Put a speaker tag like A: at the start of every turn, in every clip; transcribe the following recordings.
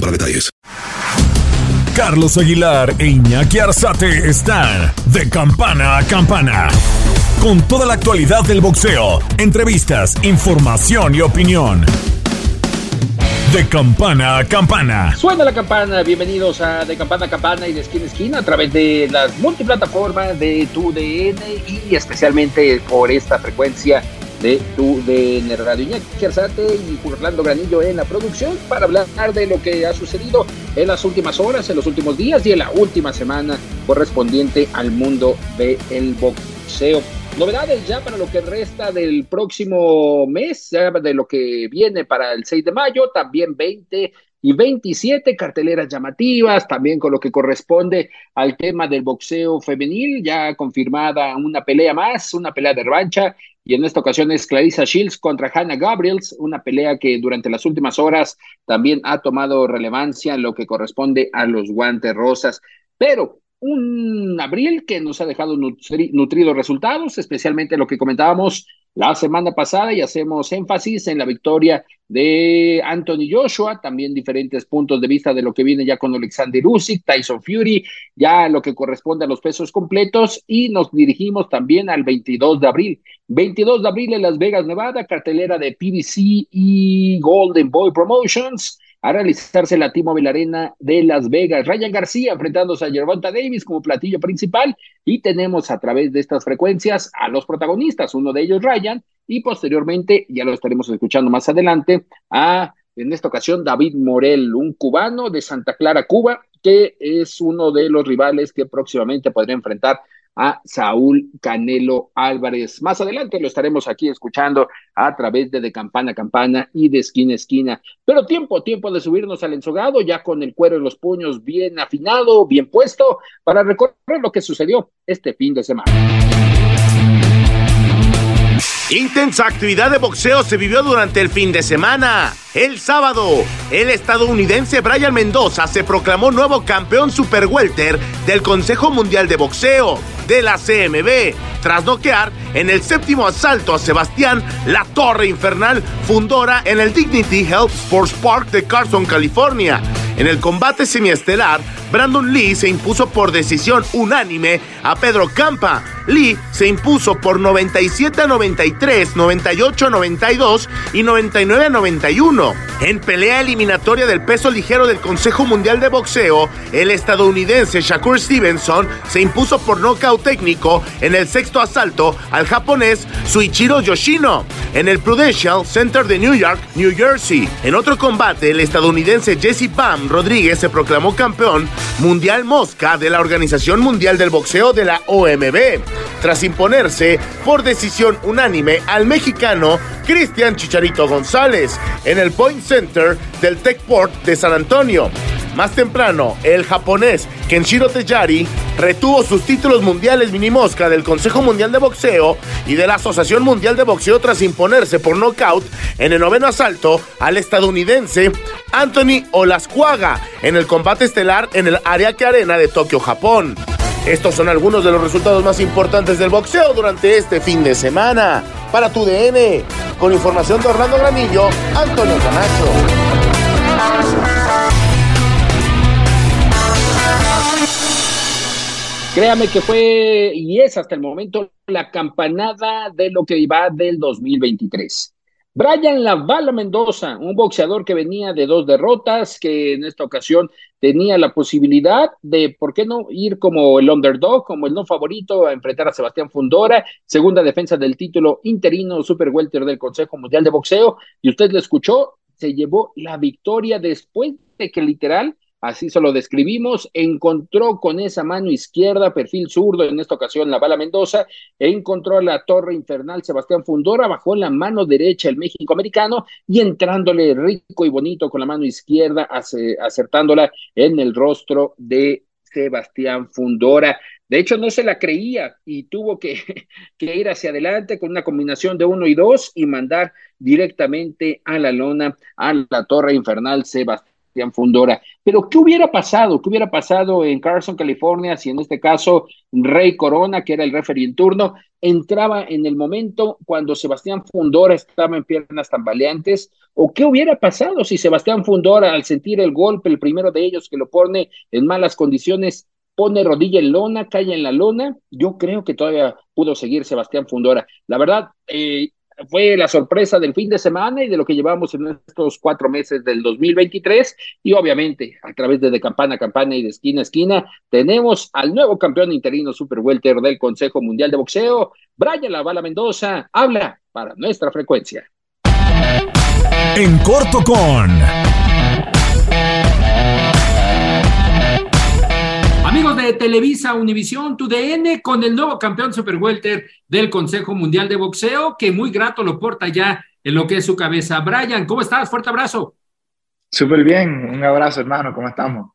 A: para detalles.
B: Carlos Aguilar e Iñaki Arzate están de campana a campana. Con toda la actualidad del boxeo, entrevistas, información y opinión. De campana a campana.
C: Suena la campana, bienvenidos a De campana a campana y de esquina a esquina a través de las multiplataformas de tu DN y especialmente por esta frecuencia de tu de Radio Iñaki y Orlando Granillo en la producción para hablar de lo que ha sucedido en las últimas horas, en los últimos días y en la última semana correspondiente al mundo del boxeo. Novedades ya para lo que resta del próximo mes, de lo que viene para el 6 de mayo, también 20 y 27 carteleras llamativas, también con lo que corresponde al tema del boxeo femenil, ya confirmada una pelea más, una pelea de revancha y en esta ocasión es Clarissa Shields contra Hannah Gabriels, una pelea que durante las últimas horas también ha tomado relevancia en lo que corresponde a los guantes rosas. Pero un abril que nos ha dejado nutridos resultados, especialmente lo que comentábamos la semana pasada y hacemos énfasis en la victoria de Anthony Joshua, también diferentes puntos de vista de lo que viene ya con Alexander Usyk, Tyson Fury, ya lo que corresponde a los pesos completos y nos dirigimos también al 22 de abril. 22 de abril en Las Vegas, Nevada, cartelera de PBC y Golden Boy Promotions a realizarse la T-Mobile Arena de Las Vegas. Ryan García enfrentándose a Gervonta Davis como platillo principal y tenemos a través de estas frecuencias a los protagonistas, uno de ellos Ryan y posteriormente, ya lo estaremos escuchando más adelante, a en esta ocasión David Morel, un cubano de Santa Clara, Cuba, que es uno de los rivales que próximamente podría enfrentar a Saúl Canelo Álvarez. Más adelante lo estaremos aquí escuchando a través de De Campana a Campana y de Esquina a Esquina. Pero tiempo, tiempo de subirnos al ensogado, ya con el cuero y los puños bien afinado, bien puesto, para recorrer lo que sucedió este fin de semana.
D: Intensa actividad de boxeo se vivió durante el fin de semana. El sábado, el estadounidense Brian Mendoza se proclamó nuevo campeón super welter del Consejo Mundial de Boxeo de la CMB, tras noquear en el séptimo asalto a Sebastián La Torre Infernal, fundora en el Dignity Health Sports Park de Carson, California. En el combate semiestelar, Brandon Lee se impuso por decisión unánime a Pedro Campa. Lee se impuso por 97 a 93, 98 a 92 y 99 a 91. En pelea eliminatoria del peso ligero del Consejo Mundial de Boxeo, el estadounidense Shakur Stevenson se impuso por nocaut técnico en el sexto asalto al japonés Suichiro Yoshino en el Prudential Center de New York, New Jersey. En otro combate, el estadounidense Jesse Bam Rodríguez se proclamó campeón mundial mosca de la Organización Mundial del Boxeo de la OMB, tras imponerse por decisión unánime al mexicano Cristian Chicharito González en el Point Center del Techport de San Antonio. Más temprano, el japonés Kenshiro Tejari retuvo sus títulos mundiales mini mosca del Consejo Mundial de Boxeo y de la Asociación Mundial de Boxeo tras imponerse por nocaut en el noveno asalto al estadounidense Anthony Olascuaga en el combate estelar en el Ariake Arena de Tokio, Japón. Estos son algunos de los resultados más importantes del boxeo durante este fin de semana. Para tu DN, con información de Orlando Granillo, Antonio Camacho.
C: Créame que fue y es hasta el momento la campanada de lo que iba del 2023. Brian Lavala Mendoza, un boxeador que venía de dos derrotas, que en esta ocasión tenía la posibilidad de, ¿por qué no?, ir como el underdog, como el no favorito a enfrentar a Sebastián Fundora, segunda defensa del título interino Super Welter del Consejo Mundial de Boxeo, y usted lo escuchó, se llevó la victoria después de que literal así se lo describimos, encontró con esa mano izquierda, perfil zurdo, en esta ocasión la bala Mendoza, encontró a la torre infernal Sebastián Fundora, bajó la mano derecha el México americano y entrándole rico y bonito con la mano izquierda, acertándola en el rostro de Sebastián Fundora. De hecho, no se la creía y tuvo que, que, ir hacia adelante con una combinación de uno y dos y mandar directamente a la lona, a la torre infernal Sebastián Fundora. Pero, ¿qué hubiera pasado? ¿Qué hubiera pasado en Carson, California, si en este caso Rey Corona, que era el referee en turno, entraba en el momento cuando Sebastián Fundora estaba en piernas tambaleantes? ¿O qué hubiera pasado si Sebastián Fundora, al sentir el golpe, el primero de ellos que lo pone en malas condiciones, pone rodilla en lona, cae en la lona? Yo creo que todavía pudo seguir Sebastián Fundora. La verdad, eh, fue la sorpresa del fin de semana y de lo que llevamos en estos cuatro meses del 2023 y obviamente a través de, campana a campana y de esquina a esquina tenemos al nuevo campeón interino super welter del Consejo Mundial de Boxeo, Brian Lavala Mendoza, habla para nuestra frecuencia.
B: En corto con
E: Amigos de Televisa, Univisión, TUDN, con el nuevo campeón super welter del Consejo Mundial de Boxeo, que muy grato lo porta ya en lo que es su cabeza. Brian, ¿cómo estás? Fuerte abrazo.
F: Súper bien, un abrazo hermano, ¿cómo estamos?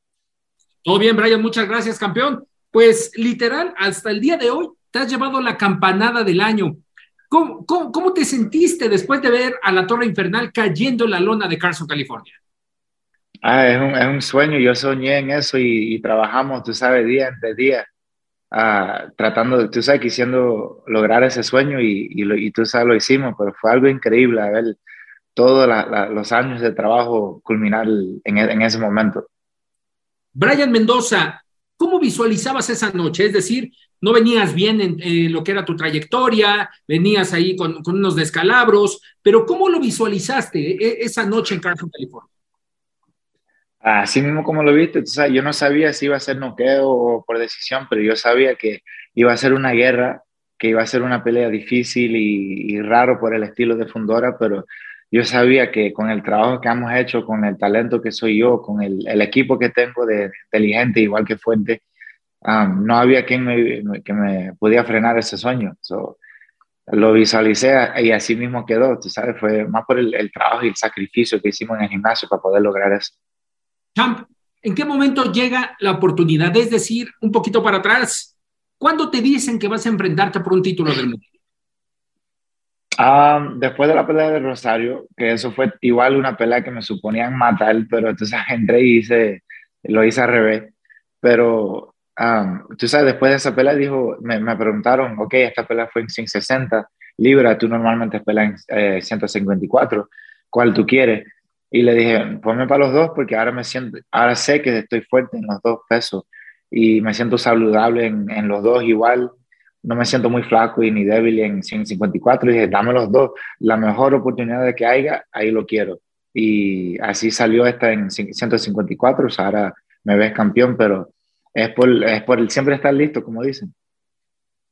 E: Todo bien, Brian, muchas gracias, campeón. Pues literal, hasta el día de hoy te has llevado la campanada del año. ¿Cómo, cómo, cómo te sentiste después de ver a la Torre Infernal cayendo en la lona de Carson, California?
F: Ah, es un, es un sueño, yo soñé en eso y, trabajamos, tú sabes, día entre día, ah, tratando, tú sabes, quisiendo lograr ese sueño y, y, tú sabes, lo hicimos, pero fue algo increíble a ver todos los años de trabajo culminar en, en, ese momento.
E: Brian Mendoza, ¿cómo visualizabas esa noche? Es decir, no venías bien en lo que era tu trayectoria, venías ahí con, con unos descalabros, pero ¿cómo lo visualizaste e, esa noche en Carson, California?
F: Así mismo como lo viste, yo no sabía si iba a ser noqueo o por decisión, pero yo sabía que iba a ser una guerra, que iba a ser una pelea difícil y, raro por el estilo de Fundora, pero yo sabía que con el trabajo que hemos hecho, con el talento que soy yo, con el, equipo que tengo de, inteligente, igual que Fuente, um, no había quien me, que me podía frenar ese sueño. lo visualicé y así mismo quedó, tú sabes, fue más por el trabajo y el sacrificio que hicimos en el gimnasio para poder lograr eso.
E: Champ, ¿en qué momento llega la oportunidad? Es decir, un poquito para atrás, ¿cuándo te dicen que vas a enfrentarte por un título del mundo?
F: Ah, después de la pelea de Rosario, que eso fue igual una pelea que me suponían matar, pero entonces entré y hice, lo hice al revés. Pero um, tú sabes, después de esa pelea dijo, me, me, preguntaron, ok, esta pelea fue en 160 libras, tú normalmente peleas en 154, eh, ¿cuál tú quieres? Y le dije, ponme para los dos porque ahora me siento, ahora sé que estoy fuerte en los dos pesos y me siento saludable en, en los dos igual. No me siento muy flaco y ni débil en 154. Y dije, dame los dos. La mejor oportunidad de que haya, ahí lo quiero. Y así salió esta en 154. O sea, ahora me ves campeón, pero es por, es por el siempre estar listo, como dicen.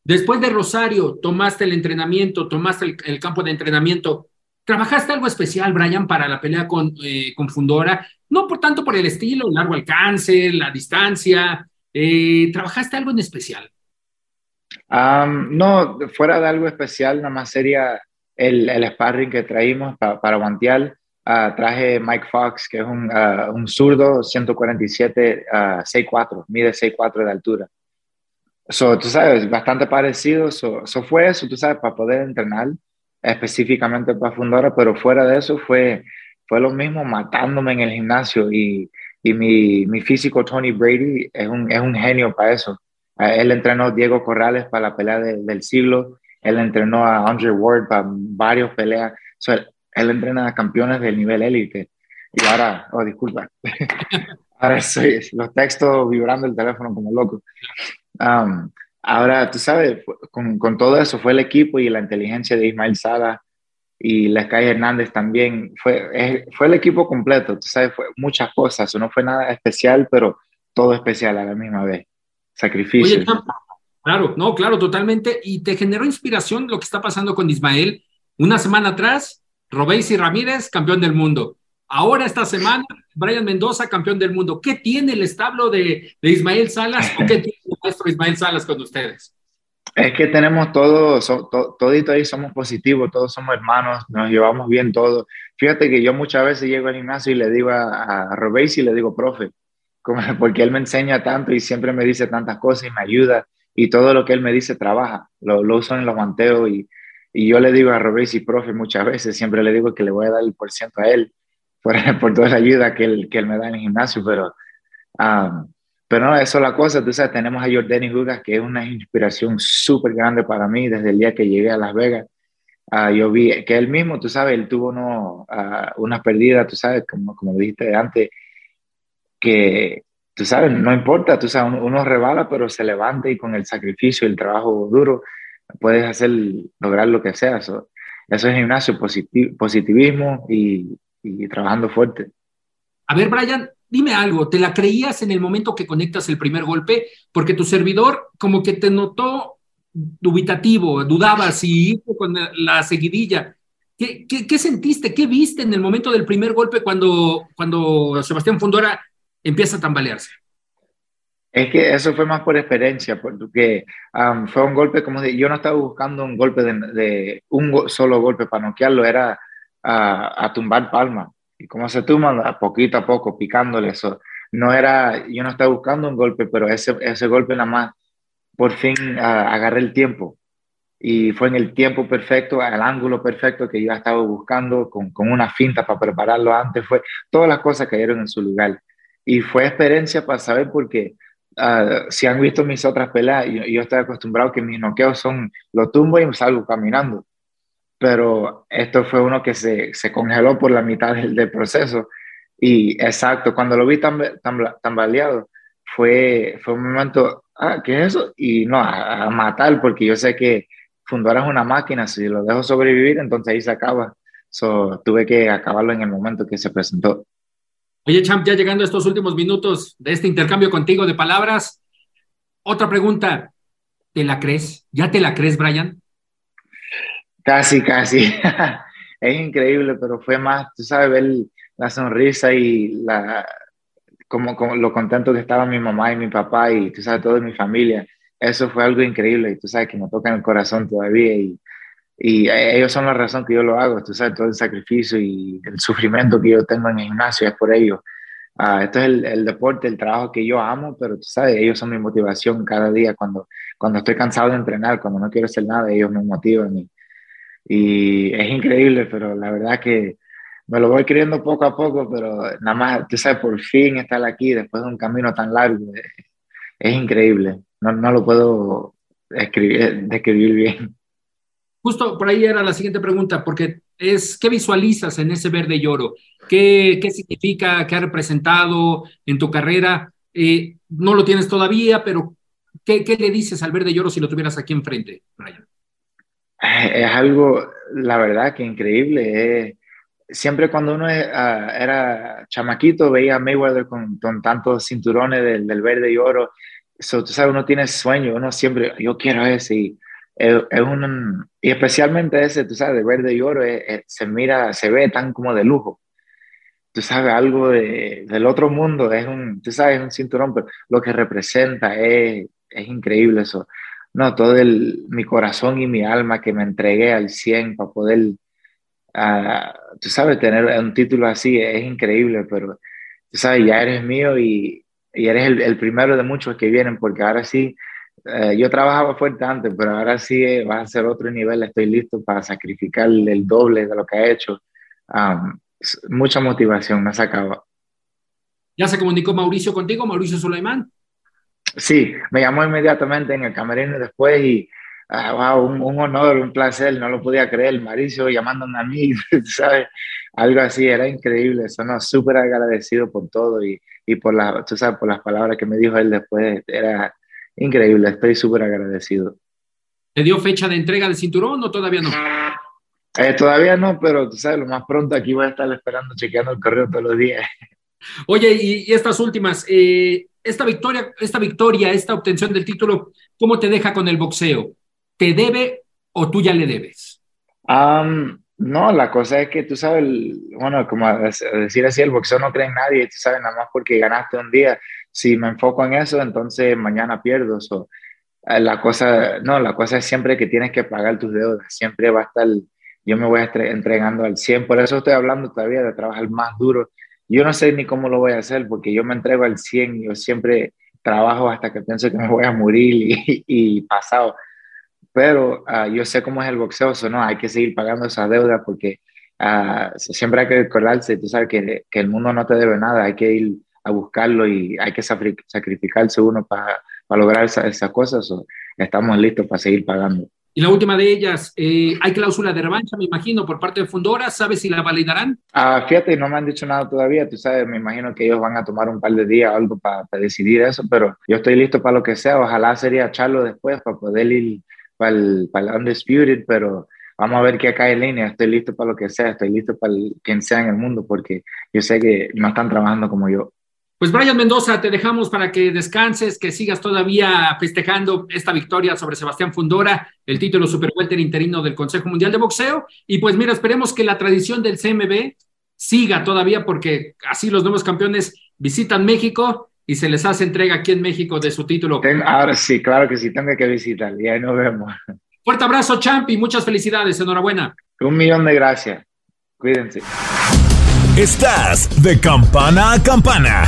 E: Después de Rosario, tomaste el entrenamiento, tomaste el, el campo de entrenamiento. ¿Trabajaste algo especial, Brian, para la pelea con, eh, con Fundora? No por tanto por el estilo, el largo alcance, la distancia. Eh, ¿Trabajaste algo en especial?
F: no, fuera de algo especial, nada más sería el, el sparring que traímos para guantear. Uh, traje Mike Fox, que es un, uh, un zurdo, 147, uh, 6'4, mide 6'4 de altura. So, tú sabes, bastante parecido. Eso so fue eso, tú sabes, para poder entrenar específicamente para Fundora, pero fuera de eso fue, fue lo mismo matándome en el gimnasio y, y mi, mi, físico Tony Brady es un, es un genio para eso. Él entrenó a Diego Corrales para la pelea del siglo, él entrenó a Andre Ward para varios peleas, él, entrena a campeones del nivel élite. Y ahora, oh, disculpa, ahora estoy los textos vibrando el teléfono como loco. Um, Ahora, tú sabes, con, con, todo eso fue el equipo y la inteligencia de Ismael Sala y Lescay Hernández también. Fue, fue el equipo completo, tú sabes, fue muchas cosas. No fue nada especial, pero todo especial a la misma vez. Sacrificio.
E: claro, no, claro, totalmente. Y te generó inspiración lo que está pasando con Ismael. Una semana atrás, Robéis y Ramírez, campeón del mundo. Ahora, esta semana, Brian Mendoza, campeón del mundo. ¿Qué tiene el establo de, de Ismael Salas o qué tiene el maestro Ismael Salas con ustedes?
F: Es que tenemos todo, so, todito ahí somos positivos, todos somos hermanos, nos llevamos bien todos. Fíjate que yo muchas veces llego al gimnasio y le digo a, a Robéis y le digo, profe, como, porque él me enseña tanto y siempre me dice tantas cosas y me ayuda y todo lo que él me dice trabaja, lo, lo uso en los guanteos y, y yo le digo a Robéis y profe muchas veces, siempre le digo que le voy a dar el por ciento a él por, por toda la ayuda que él, que él me da en el gimnasio, pero... Um, pero no, eso es la cosa, tú sabes, tenemos a Jordani Jugas, que es una inspiración súper grande para mí desde el día que llegué a Las Vegas. Uh, yo vi que él mismo, tú sabes, él tuvo no, uh, unas pérdidas, tú sabes, como, como dijiste antes, que, tú sabes, no importa, tú sabes, uno, uno rebala, pero se levanta y con el sacrificio el trabajo duro puedes hacer, lograr lo que sea. Eso, eso es gimnasio, positivismo y, y trabajando fuerte.
E: A ver, Brian, dime algo, ¿te la creías en el momento que conectas el primer golpe? Porque tu servidor como que te notó dubitativo, dudabas si con la seguidilla. ¿Qué, ¿Qué, qué, sentiste? ¿Qué viste en el momento del primer golpe cuando, cuando Sebastián Fundora empieza a tambalearse?
F: Es que eso fue más por experiencia, porque um, fue un golpe como de, yo no estaba buscando un golpe de, de un solo golpe para noquearlo, era a, a tumbar palma y como se tumba poquito a poco, picándole eso. No era, yo no estaba buscando un golpe, pero ese, ese golpe nada más, por fin agarré el tiempo. Y fue en el tiempo perfecto, al ángulo perfecto que yo estaba buscando, con, con una finta para prepararlo antes. Fue, todas las cosas cayeron en su lugar. Y fue experiencia para saber porque uh, si han visto mis otras peleas, yo, yo estoy acostumbrado que mis noqueos son, lo tumbo y salgo caminando pero esto fue uno que se, se congeló por la mitad del, del, proceso. Y exacto, cuando lo vi tambaleado, fue, fue un momento, ah, ¿qué es eso? Y no, a, a matar, porque yo sé que Fundora es una máquina, si lo dejo sobrevivir, entonces ahí se acaba. So, tuve que acabarlo en el momento que se presentó.
E: Oye, Champ, ya llegando a estos últimos minutos de este intercambio contigo de palabras, otra pregunta, ¿te la crees? ¿Ya te la crees, Brian?
F: Casi, casi. es increíble, pero fue más, tú sabes, ver la sonrisa y la, como, como, lo contento que estaba mi mamá y mi papá y tú sabes, toda mi familia. Eso fue algo increíble y tú sabes que me toca en el corazón todavía y, y ellos son la razón que yo lo hago, tú sabes, todo el sacrificio y el sufrimiento que yo tengo en el gimnasio es por ellos. Uh, esto es el, el, deporte, el trabajo que yo amo, pero tú sabes, ellos son mi motivación cada día. Cuando, cuando estoy cansado de entrenar, cuando no quiero hacer nada, ellos me motivan. Y es increíble, pero la verdad que me lo voy creyendo poco a poco, pero nada más, tú sabes, por fin estar aquí después de un camino tan largo, es, es increíble, no, no, lo puedo escribir, describir bien.
E: Justo por ahí era la siguiente pregunta, porque es, ¿qué visualizas en ese verde y oro? ¿Qué, qué significa, qué ha representado en tu carrera? Eh, no lo tienes todavía, pero ¿qué, ¿qué, le dices al verde y oro si lo tuvieras aquí enfrente, Brian?
F: Es algo, la verdad, que increíble. Eh, siempre cuando uno es, uh, era chamaquito veía a Mayweather con, con tantos cinturones del, del, verde y oro. So, tú sabes, uno tiene sueño, uno siempre, yo quiero ese. Y, es, un, y especialmente ese, tú sabes, de verde y oro, es, se mira, se ve tan como de lujo. Tú sabes, algo de, del otro mundo, es un, tú sabes, un cinturón, pero lo que representa es, es increíble eso no, todo el, mi corazón y mi alma que me entregué al 100 para poder, uh, tú sabes, tener un título así es increíble, pero tú sabes, ya eres mío y, y eres el, el, primero de muchos que vienen, porque ahora sí, uh, yo trabajaba fuerte antes, pero ahora sí eh, va a ser otro nivel, estoy listo para sacrificar el doble de lo que ha hecho. Mucha motivación, me sacaba.
E: ¿Ya se comunicó Mauricio contigo, Mauricio Sulaimán?
F: Sí, me llamó inmediatamente en el camerino después y ah, wow, un, un, honor, un placer, no lo podía creer, Mauricio llamándome a mí, ¿sabes? Algo así, era increíble, eso no, súper agradecido por todo y, y por, la, tú sabes, por las palabras que me dijo él después, era increíble, estoy súper agradecido.
E: ¿Te dio fecha de entrega del cinturón o todavía no?
F: Eh, todavía no, pero tú sabes, lo más pronto aquí voy a estar esperando, chequeando el correo todos los días.
E: Oye, y, y estas últimas, eh, esta victoria, esta victoria, esta obtención del título, ¿cómo te deja con el boxeo? ¿Te debe o tú ya le debes?
F: No, la cosa es que tú sabes, bueno, como decir así, el boxeo no cree en nadie, tú sabes, nada más porque ganaste un día. Si me enfoco en eso, entonces mañana pierdo. Eh, la cosa, no, la cosa es siempre que tienes que pagar tus deudas, siempre va a estar, yo me voy entregando al 100, por eso estoy hablando todavía de trabajar más duro. Yo no sé ni cómo lo voy a hacer, porque yo me entrego al 100, yo siempre trabajo hasta que pienso que me voy a morir y, y pasado. Pero ah, yo sé cómo es el boxeo, eso no, hay que seguir pagando esa deuda porque uh, siempre hay que recordarse, tú sabes que, que, el mundo no te debe nada, hay que ir a buscarlo y hay que sacrificarse uno para lograr esas cosas, estamos listos para seguir pagando.
E: Y la última de ellas, eh, hay cláusula de revancha, me imagino, por parte de Fundora, ¿sabes si la validarán?
F: Ah, fíjate, no me han dicho nada todavía, tú sabes, me imagino que ellos van a tomar un par de días o algo para, decidir eso, pero yo estoy listo para lo que sea, ojalá sería echarlo después para poder ir para el, para el Undisputed, pero vamos a ver qué acá en línea. Estoy listo para lo que sea, estoy listo para quien sea en el mundo, porque yo sé que no están trabajando como yo.
E: Pues Brian Mendoza, te dejamos para que descanses, que sigas todavía festejando esta victoria sobre Sebastián Fundora, el título superwelter interino del Consejo Mundial de Boxeo. Y pues mira, esperemos que la tradición del CMB siga todavía, porque así los nuevos campeones visitan México y se les hace entrega aquí en México de su título.
F: ahora sí, claro que sí, tengo que visitar y ahí nos vemos.
E: Fuerte abrazo, Champi, muchas felicidades, enhorabuena.
F: Un millón de gracias. Cuídense.
B: Estás de campana a campana.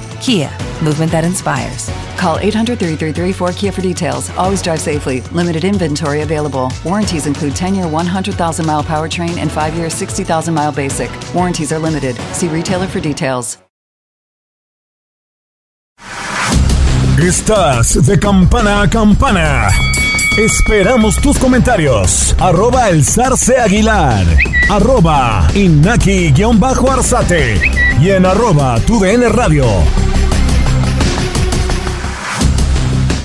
G: Kia, movement that inspires.
H: Call 800 333 4KIA for details. Always drive safely. Limited inventory available. Warranties include 10 year 100,000 mile powertrain and 5 year 60,000 mile basic. Warranties are limited. See retailer for details.
B: Estás de campana a campana. Esperamos tus comentarios. Arroba el zarce aguilar. Arroba inaki-arzate. Y en arroba tu radio.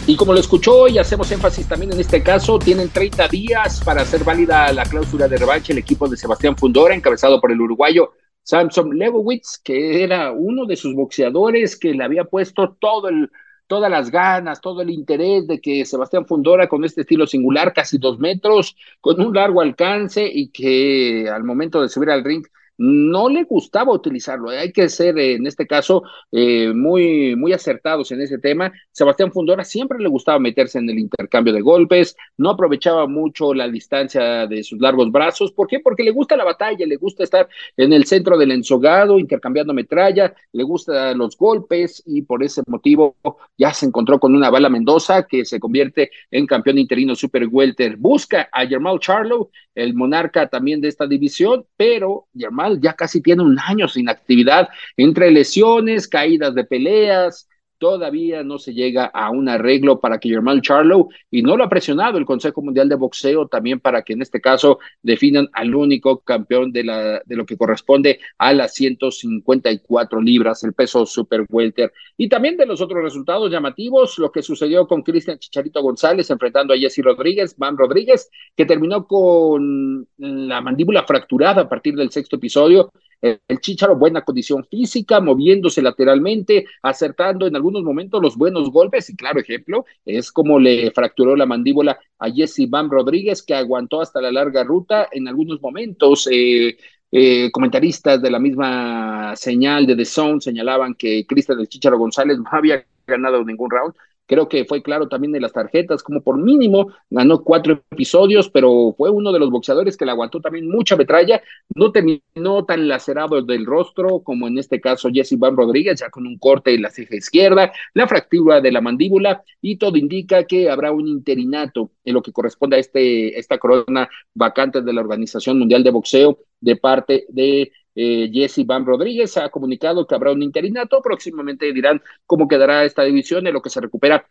C: Y como lo escuchó y hacemos énfasis también en este caso, tienen 30 días para hacer válida la cláusula de revancha el equipo de Sebastián Fundora, encabezado por el uruguayo Samson Lewowitz, que era uno de sus boxeadores que le había puesto todo el, todas las ganas, todo el interés de que Sebastián Fundora con este estilo singular, casi dos metros, con un largo alcance y que al momento de subir al ring no le gustaba utilizarlo. Hay que ser, en este caso, eh, muy, muy acertados en ese tema. Sebastián Fundora siempre le gustaba meterse en el intercambio de golpes, no aprovechaba mucho la distancia de sus largos brazos. ¿Por qué? Porque le gusta la batalla, le gusta estar en el centro del ensogado, intercambiando metralla, le gustan los golpes y por ese motivo ya se encontró con una bala Mendoza que se convierte en campeón interino super welter. Busca a Germán Charlo, el monarca también de esta división, pero Germán ya casi tiene un año sin actividad, entre lesiones, caídas de peleas, todavía no se llega a un arreglo para que Germán Charlo, y no lo ha presionado el Consejo Mundial de Boxeo también para que en este caso definan al único campeón de, la, de lo que corresponde a las 154 libras, el peso super welter. Y también de los otros resultados llamativos, lo que sucedió con Cristian Chicharito González enfrentando a Jesse Rodríguez, Van Rodríguez, que terminó con la mandíbula fracturada a partir del sexto episodio, el Chicharo, buena condición física, moviéndose lateralmente, acertando en algunos momentos los buenos golpes. Y claro, ejemplo, es como le fracturó la mandíbula a Jesse Van Rodríguez, que aguantó hasta la larga ruta en algunos momentos. Eh, eh, comentaristas de la misma señal de The Zone señalaban que Cristian del Chicharo González no había ganado ningún round Creo que fue claro también en las tarjetas, como por mínimo ganó cuatro episodios, pero fue uno de los boxeadores que le aguantó también mucha metralla. No terminó tan lacerado del rostro como en este caso Jesse Van Rodríguez, ya con un corte en la ceja izquierda, la fractura de la mandíbula, y todo indica que habrá un interinato en lo que corresponde a este, esta corona vacante de la Organización Mundial de Boxeo de parte de eh, Jesse Van Rodríguez ha comunicado que habrá un interinato. Próximamente dirán cómo quedará esta división en lo que se recupera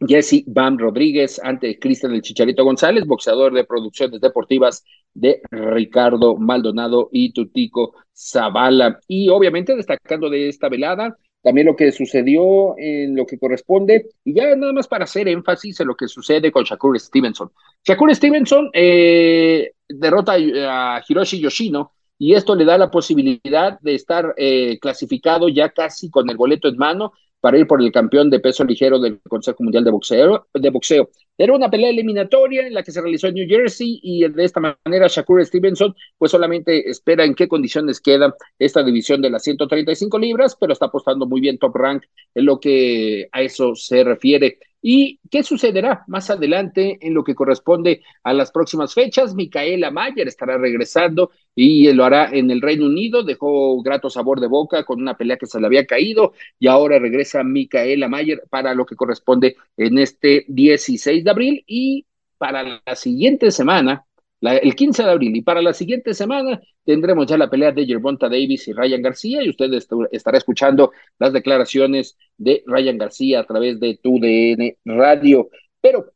C: Jesse Van Rodríguez ante Cristian el Chicharito González, boxeador de producciones deportivas de Ricardo Maldonado y Tutico Zavala. Y obviamente destacando de esta velada también lo que sucedió en lo que corresponde, y ya nada más para hacer énfasis en lo que sucede con Shakur Stevenson. Shakur Stevenson eh, derrota a Hiroshi Yoshino y esto le da la posibilidad de estar eh, clasificado ya casi con el boleto en mano para ir por el campeón de peso ligero del Consejo Mundial de Boxeo, de Boxeo. Era una pelea eliminatoria en la que se realizó en New Jersey y de esta manera Shakur Stevenson pues solamente espera en qué condiciones queda esta división de las 135 libras, pero está apostando muy bien top rank en lo que a eso se refiere. ¿Y qué sucederá más adelante en lo que corresponde a las próximas fechas? Micaela Mayer estará regresando y lo hará en el Reino Unido. Dejó grato sabor de boca con una pelea que se le había caído y ahora regresa Micaela Mayer para lo que corresponde en este 16 de abril y para la siguiente semana el 15 de abril. Y para la siguiente semana tendremos ya la pelea de Gervonta Davis y Ryan García, y usted estará escuchando las declaraciones de Ryan García a través de tu DN Radio. Pero,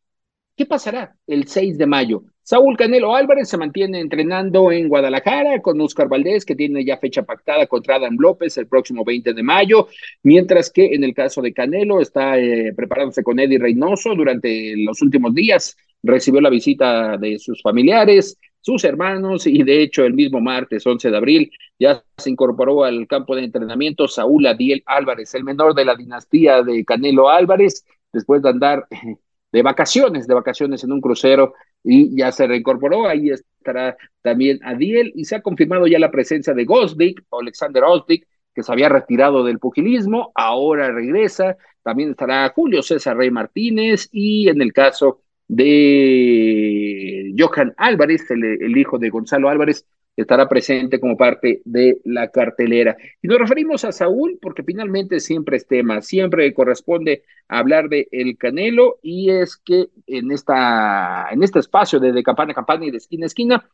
C: ¿qué pasará el 6 de mayo? Saúl Canelo Álvarez se mantiene entrenando en Guadalajara con Oscar Valdés, que tiene ya fecha pactada contra Adam López el próximo 20 de mayo, mientras que en el caso de Canelo está eh, preparándose con Eddie Reynoso durante los últimos días recibió la visita de sus familiares, sus hermanos y de hecho el mismo martes 11 de abril ya se incorporó al campo de entrenamiento Saúl Adiel Álvarez, el menor de la dinastía de Canelo Álvarez, después de andar de vacaciones, de vacaciones en un crucero y ya se reincorporó, ahí estará también Adiel y se ha confirmado ya la presencia de Gosdick, Alexander Osdick, que se había retirado del pugilismo, ahora regresa, también estará Julio César Rey Martínez y en el caso de Johan Álvarez, el, hijo de Gonzalo Álvarez, estará presente como parte de la cartelera. Y nos referimos a Saúl porque finalmente siempre es tema, siempre corresponde hablar de el Canelo y es que en, esta, en este espacio de, de campana a campana y de esquina a esquina,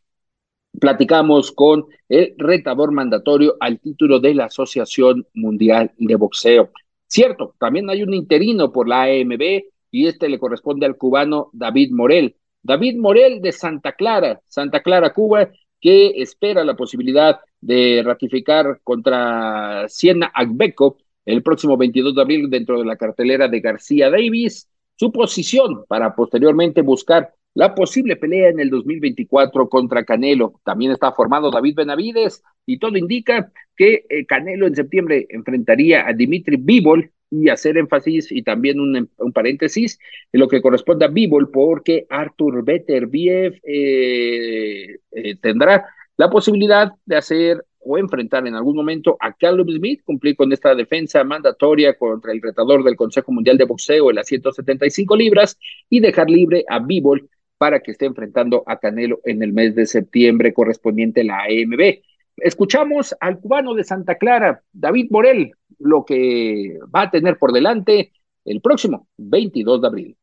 C: platicamos con el retador mandatorio al título de la Asociación Mundial de Boxeo. Cierto, también hay un interino por la AMB, y este le corresponde al cubano David Morel. David Morel de Santa Clara, Santa Clara, Cuba, que espera la posibilidad de ratificar contra Siena Agbeco el próximo 22 de abril dentro de la cartelera de García Davis, su posición para posteriormente buscar la posible pelea en el 2024 contra Canelo. También está formado David Benavides y todo indica que eh, Canelo en septiembre enfrentaría a Dimitri Bivol y hacer énfasis y también un, paréntesis en lo que corresponde a Bivol, porque Arthur Beterbiev eh, eh, tendrá la posibilidad de hacer o enfrentar en algún momento a Caleb Smith, cumplir con esta defensa mandatoria contra el retador del Consejo Mundial de Boxeo en las 175 libras y dejar libre a Bivol para que esté enfrentando a Canelo en el mes de septiembre correspondiente a la AMB. Escuchamos al cubano de Santa Clara, David Morel, lo que va a tener por delante el próximo 22 de abril.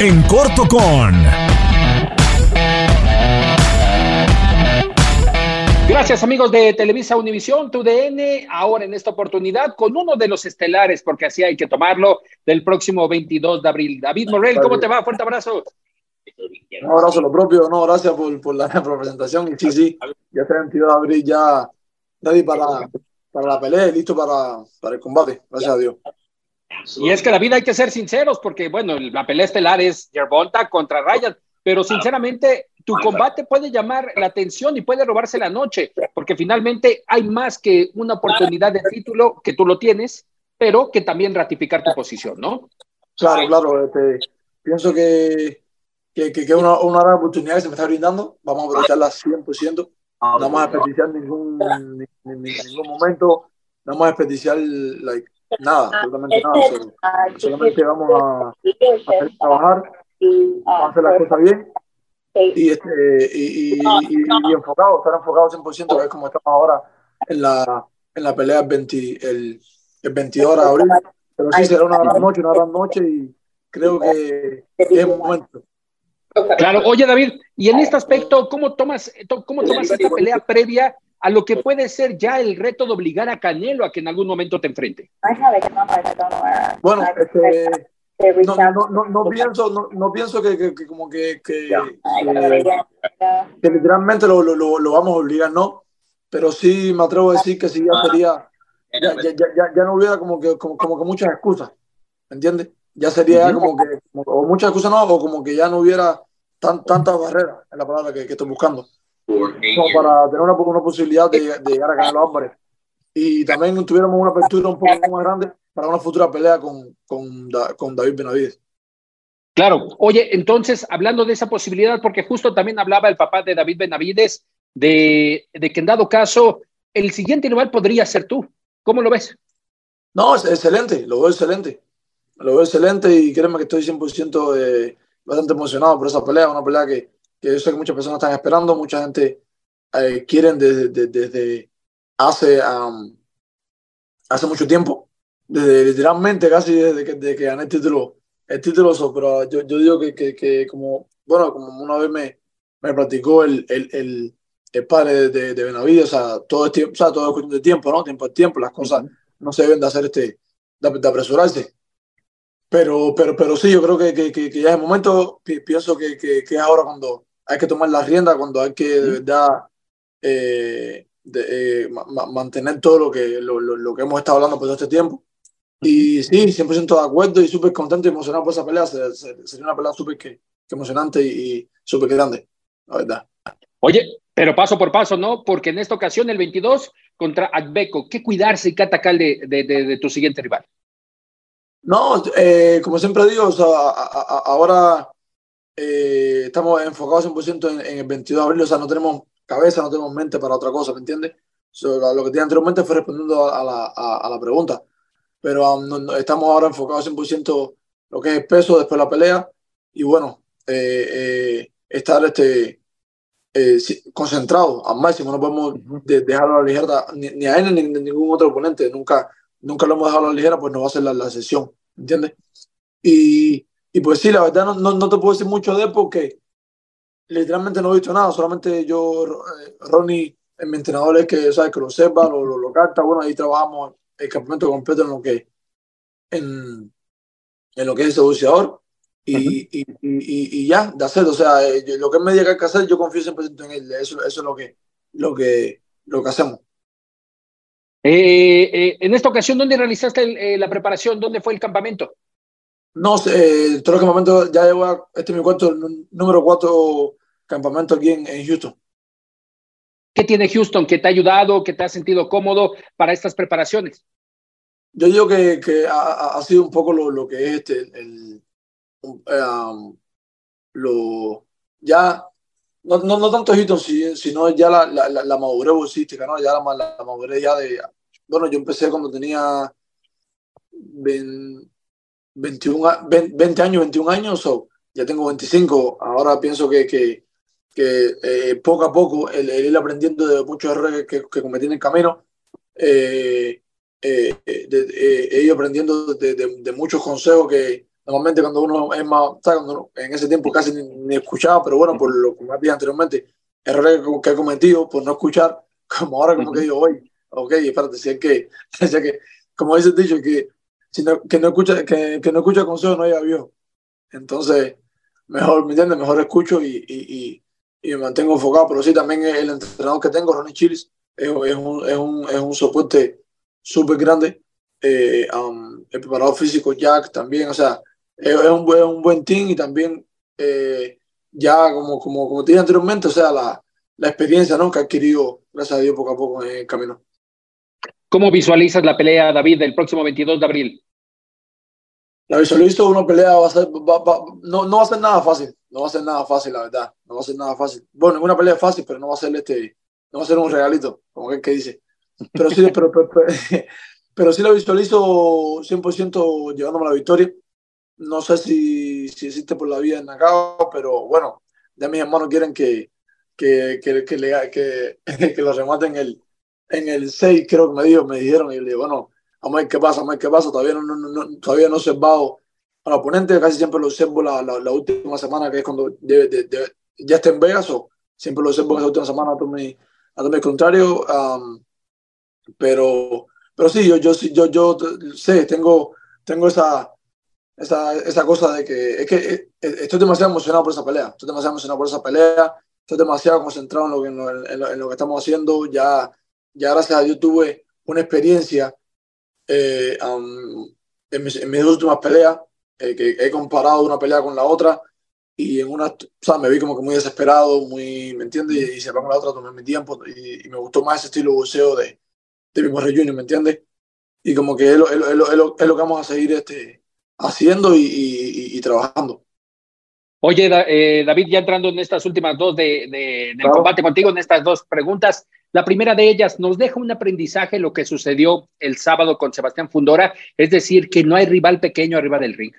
B: En corto con...
C: Gracias amigos de Televisa Univisión, TUDN, ahora en esta oportunidad con uno de los estelares, porque así hay que tomarlo, del próximo 22 de abril. David Morel, ¿cómo te va? Fuerte abrazo.
I: Un abrazo, lo propio, no, gracias por, por la presentación. Y sí, sí, ya está el 22 de abril, ya ready para, para la pelea y listo para, para el combate, gracias a Dios.
C: Y es que la vida hay que ser sinceros, porque bueno, la pelea estelar es Yerbonta contra Ryan, pero sinceramente tu combate puede llamar la atención y puede robarse la noche, porque finalmente hay más que una oportunidad de título que tú lo tienes, pero que también ratificar tu posición, ¿no?
I: Claro, claro. Este, pienso que que, que, es una, una, gran oportunidad que se me está brindando. Vamos a aprovecharla 100%. No vamos a desperdiciar ningún, ningún momento. No vamos a desperdiciar like, nada, absolutamente nada. solamente vamos a, a trabajar, vamos a hacer las cosas bien y, este, y, y, y, enfocado, estar enfocado 100%, que es como estamos ahora en la, en la pelea el, 20, el, el 22 de abril. Pero sí, será una gran noche, una gran noche y creo que es el momento.
C: Claro, oye David, y en este aspecto, ¿cómo tomas, cómo tomas esta pelea previa a lo que puede ser ya el reto de obligar a Canelo a que en algún momento te enfrente?
I: Bueno, este, no, no, no, no, pienso, no, no pienso que, que, que como que, que, que, literalmente lo, lo, lo, vamos a obligar, no, pero sí me atrevo a decir que si ya sería, ya, ya, ya, ya no hubiera como que, como, como que muchas excusas, ¿me entiendes? Ya sería como que, o muchas excusas no, o como que ya no hubiera tan, tantas barreras, en la palabra que, que estoy buscando, como para tener una, una posibilidad de, de llegar a ganar los hombres. Y también tuviéramos una apertura un poco más grande para una futura pelea con, con, con David Benavides.
C: Claro, oye, entonces, hablando de esa posibilidad, porque justo también hablaba el papá de David Benavides de, de que en dado caso el siguiente rival podría ser tú. ¿Cómo lo ves?
I: No, es excelente, lo veo excelente. Lo veo excelente y créeme que estoy 100% eh, bastante emocionado por esa pelea, una pelea que, que, yo sé que muchas personas están esperando, mucha gente eh, quieren desde, desde, hace, hace mucho tiempo desde literalmente casi desde que, desde que gané el título, el título, pero yo, yo digo que, que, que, como, bueno, como una vez me, me platicó el, el, el, el padre de, de, Benavides, o sea, todo es tiempo, o sea, todo es cuestión de tiempo, ¿no? Tiempo al tiempo, las cosas no se deben de hacer este, de, apresurarse. Pero, pero, pero sí, yo creo que, que, que ya es el momento, pienso que, que, que es ahora cuando hay que tomar la rienda, cuando hay que de verdad eh, de, eh, mantener todo lo que, lo, lo, lo, que hemos estado hablando por todo este tiempo y sí, 100% de acuerdo y súper contento y emocionado por esa pelea. Sería una pelea súper que, emocionante y, súper grande, la verdad.
C: Oye, pero paso por paso, ¿no? Porque en esta ocasión, el 22 contra Agbeco, ¿qué cuidarse y qué atacar de, de, de, tu siguiente rival?
I: No, eh, como siempre digo, o sea, ahora eh, estamos enfocados 100% en, en, el 22 de abril, o sea, no tenemos cabeza, no tenemos mente para otra cosa, ¿me entiendes? lo que tenía anteriormente fue respondiendo a la, a, a la pregunta pero um, estamos ahora enfocados 100% lo que es el peso después de la pelea y bueno, eh, estar este, eh, concentrado al máximo, no podemos dejarlo a la ligera ni, a él ni a ningún otro oponente, nunca, nunca lo hemos dejado a la ligera, pues no va a ser la, la sesión, ¿entiendes? Y, y, pues sí, la verdad no, no, no, te puedo decir mucho de él porque literalmente no he visto nada, solamente yo, Ronnie, mi entrenador es que, ¿sabes? que lo sepa, lo, lo, lo capta, bueno, ahí trabajamos el campamento completo en lo que en, en lo que es el seduciador y, y, y, y, ya, de hacer, o sea, eh, lo que me diga que hacer, yo confío 100% en él, eso, eso es lo que, lo que, lo que hacemos.
C: Eh, eh, en esta ocasión, ¿dónde realizaste la preparación? ¿Dónde fue el campamento?
I: No sé, todo el campamento, ya llevo, este es mi cuarto, número cuatro campamento aquí en, en Houston.
C: ¿Qué tiene Houston que te ha ayudado, que te ha sentido cómodo para estas preparaciones?
I: Yo digo que, que ha, ha, sido un poco lo, lo que es este, el, um, lo, ya, no, no, no, tanto Houston, sino ya la, la, la, madurez bolsística, ¿no? Ya la, la, madurez ya de, bueno, yo empecé cuando tenía 20, 21, 20 años, 21 años, o ya tengo 25, ahora pienso que, que que eh, poco a poco el, ir aprendiendo de muchos errores que, que cometí en el camino, eh, eh, he ido aprendiendo de, de, muchos consejos que normalmente cuando uno es más, Cuando en ese tiempo casi ni, escuchaba, pero bueno, por lo que me dije anteriormente, errores que, he cometido por no escuchar, como ahora como que digo, oye, ok, espérate, si es que, si es que como dice el dicho, que, si no, que no escucha, que, que no escucha consejos no haya viejo. Entonces, mejor, ¿me entiendes? Mejor escucho y, y y me mantengo enfocado, pero sí, también el entrenador que tengo, Ronnie Chiles, es, es, un, es, un, es un soporte súper grande. Eh, um, el preparador físico Jack también, o sea, es, un, es un buen team y también eh, ya como, como, como te dije anteriormente, o sea, la, la experiencia ¿no? que ha adquirido, gracias a Dios, poco a poco en el camino.
C: ¿Cómo visualizas la pelea, David, del próximo 22 de abril?
I: La visualizo una pelea, va a ser, va, va, no, no va a ser nada fácil no va a ser nada fácil, la verdad. No va a ser nada fácil. Bueno, ninguna pelea es fácil, pero no va a ser este, no va a ser un regalito, como que, que dice. Pero sí, pero, pero, pero sí la visualizo 100% llevándome a la victoria. No sé si, si existe por la vía en Nacao, pero bueno, ya mis hermanos quieren que, que, que, que, le, que, que lo rematen el, en el 6, creo que me, dijo, me dijeron, y le digo, bueno, vamos a ver qué pasa, vamos a ver qué pasa. Todavía no, no, no, todavía no he observado al oponente, casi siempre lo observo la, la, la última semana, que es cuando debe, de, de, ya está en Vegas, o siempre lo observo en esa última semana a todo mi, a todo mi contrario. Um, pero, pero sí, yo, yo, yo, yo sé, tengo, tengo esa, esa, esa cosa de que es que eh, estoy demasiado emocionado por esa pelea. Estoy demasiado emocionado por esa pelea. Estoy demasiado concentrado en lo que, en lo, en lo que estamos haciendo. Ya, ya gracias a Dios tuve una experiencia eh, um, en, mis, en, mis, últimas peleas, eh, que he comparado una pelea con la otra y en una, o sea, me vi como que muy desesperado, muy, ¿me entiendes? Y, y se va con la otra, tomé mi tiempo y, y, me gustó más ese estilo boxeo de, de Junior, ¿me entiendes? Y como que es lo, es, lo, es, lo, es lo, que vamos a seguir este, haciendo y, y trabajando.
C: Oye, eh, David, ya entrando en estas últimas dos de, de, del claro. combate contigo, en estas dos preguntas, la primera de ellas, ¿nos deja un aprendizaje lo que sucedió el sábado con Sebastián Fundora? Es decir, que no hay rival pequeño arriba del ring.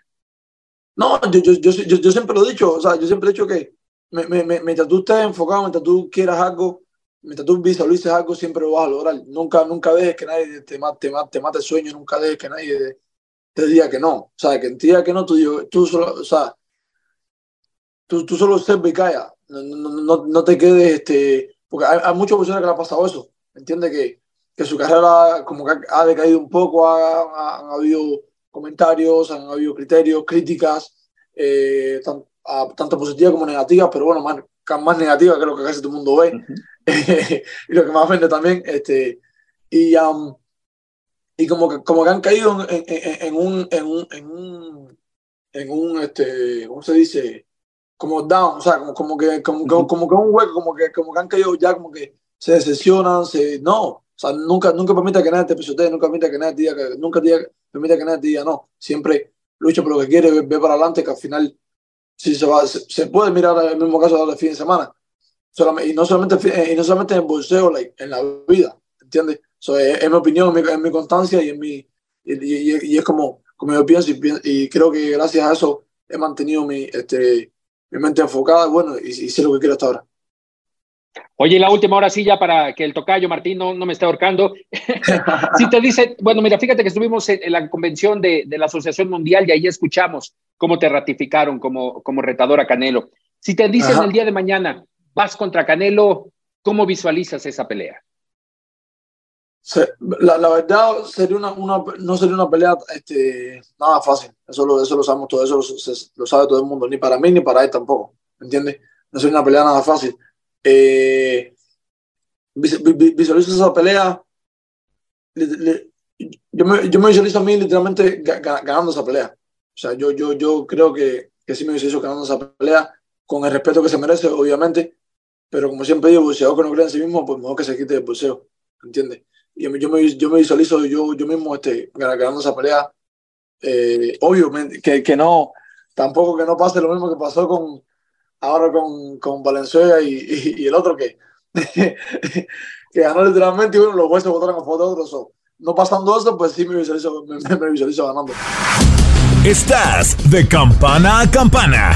I: No, yo, yo, yo, yo, yo siempre lo he dicho, o sea, yo siempre he dicho que me, me, me, mientras tú estés enfocado, mientras tú quieras algo, mientras tú visualices algo, siempre lo vas a lograr. Nunca, nunca dejes que nadie te mate, te mate, te mate el sueño, nunca dejes que nadie te, diga que no. O sea, que en diga que no, tú, tú solo, o sea, tú, tú solo y calla. No, no, no, no, te quedes, este, porque hay, hay muchas personas que le ha pasado eso. Entiende que, que su carrera como que ha, decaído un poco, ha, ha, han habido comentarios, han habido criterios, críticas, eh, tan, a, tanto positivas como negativas, pero bueno, más, más negativas que lo que casi todo el mundo ve. Uh -huh. y lo que más vende también. Este, y, um, y como que, como que han caído en, en, en un, en un, en un, en un, este, ¿cómo se dice? como down, o sea, como, como que como, como, como, que un hueco, como que, como que han caído ya, como que se decepcionan, se, no, o sea, nunca, nunca permita que nadie te pisotee, nunca permita que nadie te diga, que, nunca diga, permita que nadie te diga no, siempre lucha por lo que quiere, ve, ve para adelante, que al final si se, va, se, se, puede mirar el mismo caso de fin de semana, solamente, y, no solamente, y no solamente en bolseo, like, en la vida, ¿entiendes? So, es, es, mi opinión, es mi, es mi constancia y, en mi, y, y, y, es como, como yo pienso y, y creo que gracias a eso he mantenido mi, este, mi mente enfocada, bueno, y, sé lo que quiero hasta ahora.
C: Oye, la última hora sí, ya para que el tocayo Martín no, no me esté ahorcando. si te dice, bueno, mira, fíjate que estuvimos en, en la convención de, de, la Asociación Mundial y ahí escuchamos cómo te ratificaron como, como retador a Canelo. Si te dicen Ajá. el día de mañana, vas contra Canelo, ¿cómo visualizas esa pelea?
I: La, la, verdad sería una, una, no sería una pelea este, nada fácil. Eso lo, eso lo sabemos todo, eso lo, se, lo, sabe todo el mundo, ni para mí ni para él tampoco. ¿Me entiendes? No sería una pelea nada fácil. Eh, visualizo esa pelea. Yo me, yo me visualizo a mí literalmente ganando esa pelea. O sea, yo, yo, yo creo que, que sí me visualizo ganando esa pelea con el respeto que se merece, obviamente. Pero como siempre digo, si algo que no cree en sí mismo, pues mejor que se quite el bolseo. ¿Entiendes? Y yo me, yo me visualizo yo, yo mismo este, ganando esa pelea. Eh, obvio que, que no, tampoco que no pase lo mismo que pasó con ahora con, con Valenzuela y, y, y, el otro que, que ganó literalmente y bueno, los huesos votaron a favor de otros. So, no pasando eso, pues sí me visualizo, me, me visualizo ganando.
B: Estás de campana a campana.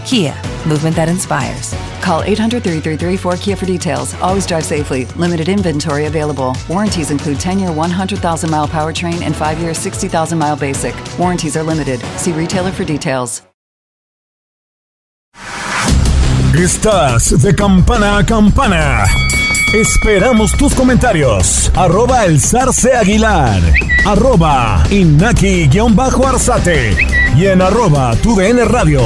G: Kia, movement that inspires.
H: Call 800 333 4KIA for details. Always drive safely. Limited inventory available. Warranties include 10 year 100,000 mile powertrain and 5 year 60,000 mile basic. Warranties are limited. See retailer for details.
B: Estás de campana a campana. Esperamos tus comentarios. Arroba el zarce aguilar. Arroba inaki-arzate. Y en arroba tu radio.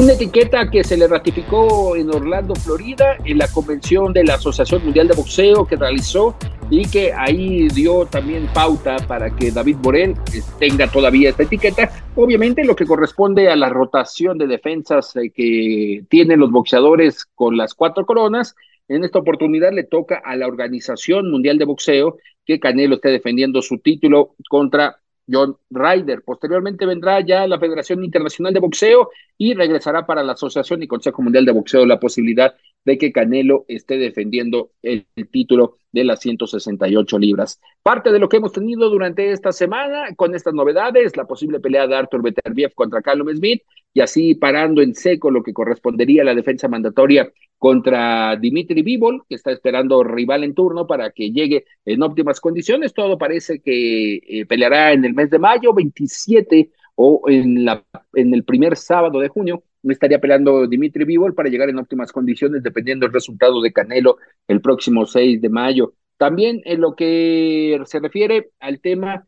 C: Una etiqueta que se le ratificó en Orlando, Florida, en la convención de la Asociación Mundial de Boxeo que realizó y que ahí dio también pauta para que David Borel eh, tenga todavía esta etiqueta. Obviamente lo que corresponde a la rotación de defensas eh, que tienen los boxeadores con las cuatro coronas, en esta oportunidad le toca a la Organización Mundial de Boxeo que Canelo esté defendiendo su título contra John Ryder. Posteriormente vendrá ya la Federación Internacional de Boxeo y regresará para la Asociación y Consejo Mundial de Boxeo la posibilidad de que Canelo esté defendiendo el, título de las 168 libras. Parte de lo que hemos tenido durante esta semana con estas novedades, la posible pelea de Arthur Beterbiev contra Callum Smith y así parando en seco lo que correspondería a la defensa mandatoria contra Dimitri Bivol, que está esperando rival en turno para que llegue en óptimas condiciones. Todo parece que eh, peleará en el mes de mayo, 27 o en, la, en el primer sábado de junio. Estaría peleando Dimitri Bivol para llegar en óptimas condiciones, dependiendo del resultado de Canelo el próximo 6 de mayo. También en lo que se refiere al tema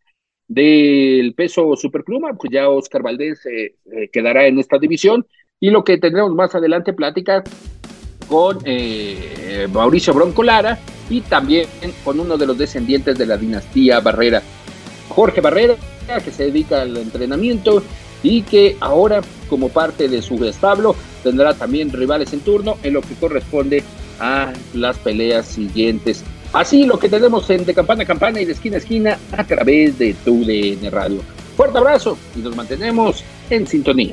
C: del peso superpluma, pues ya Oscar Valdés eh, eh, quedará en esta división. Y lo que tendremos más adelante, plática con eh, Mauricio Bronco Lara y también con uno de los descendientes de la dinastía Barrera, Jorge Barrera, que se dedica al entrenamiento y que ahora, como parte de su establo, tendrá también rivales en turno en lo que corresponde a las peleas siguientes. Así lo que tenemos en de campana a campana y de esquina a esquina a través de tu DN Radio. Fuerte abrazo y nos mantenemos en sintonía.